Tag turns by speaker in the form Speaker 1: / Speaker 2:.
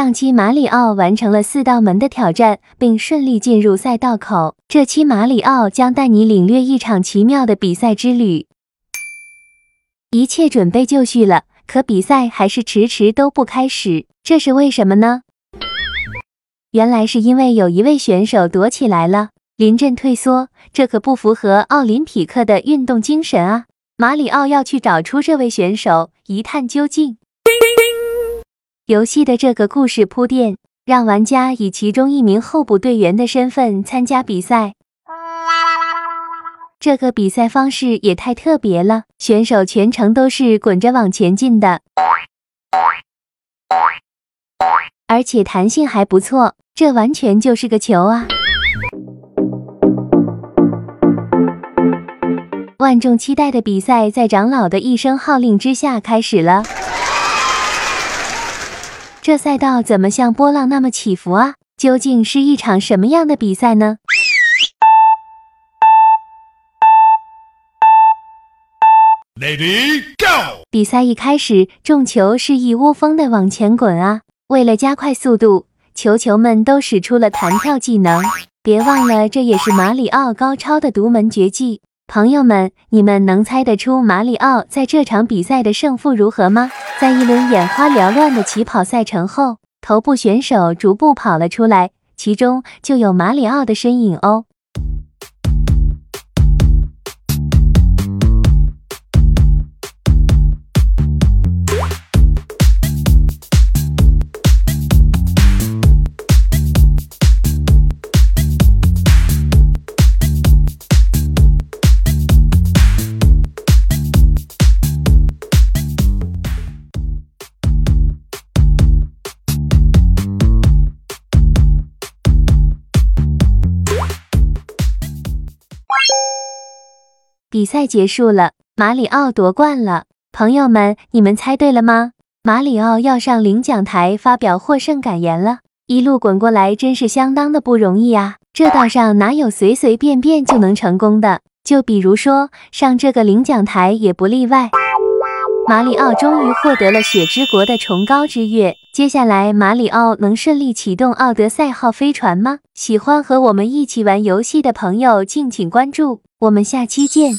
Speaker 1: 上期马里奥完成了四道门的挑战，并顺利进入赛道口。这期马里奥将带你领略一场奇妙的比赛之旅。一切准备就绪了，可比赛还是迟迟都不开始，这是为什么呢？原来是因为有一位选手躲起来了，临阵退缩，这可不符合奥林匹克的运动精神啊！马里奥要去找出这位选手，一探究竟。游戏的这个故事铺垫，让玩家以其中一名候补队员的身份参加比赛。这个比赛方式也太特别了，选手全程都是滚着往前进的，而且弹性还不错，这完全就是个球啊！万众期待的比赛在长老的一声号令之下开始了。这赛道怎么像波浪那么起伏啊？究竟是一场什么样的比赛呢
Speaker 2: ？Lady Go！
Speaker 1: 比赛一开始，众球是一窝蜂的往前滚啊！为了加快速度，球球们都使出了弹跳技能。别忘了，这也是马里奥高超的独门绝技。朋友们，你们能猜得出马里奥在这场比赛的胜负如何吗？在一轮眼花缭乱的起跑赛程后，头部选手逐步跑了出来，其中就有马里奥的身影哦。比赛结束了，马里奥夺冠了。朋友们，你们猜对了吗？马里奥要上领奖台发表获胜感言了。一路滚过来，真是相当的不容易啊！这道上哪有随随便便就能成功的？就比如说上这个领奖台也不例外。马里奥终于获得了雪之国的崇高之月。接下来，马里奥能顺利启动奥德赛号飞船吗？喜欢和我们一起玩游戏的朋友，敬请关注。我们下期见。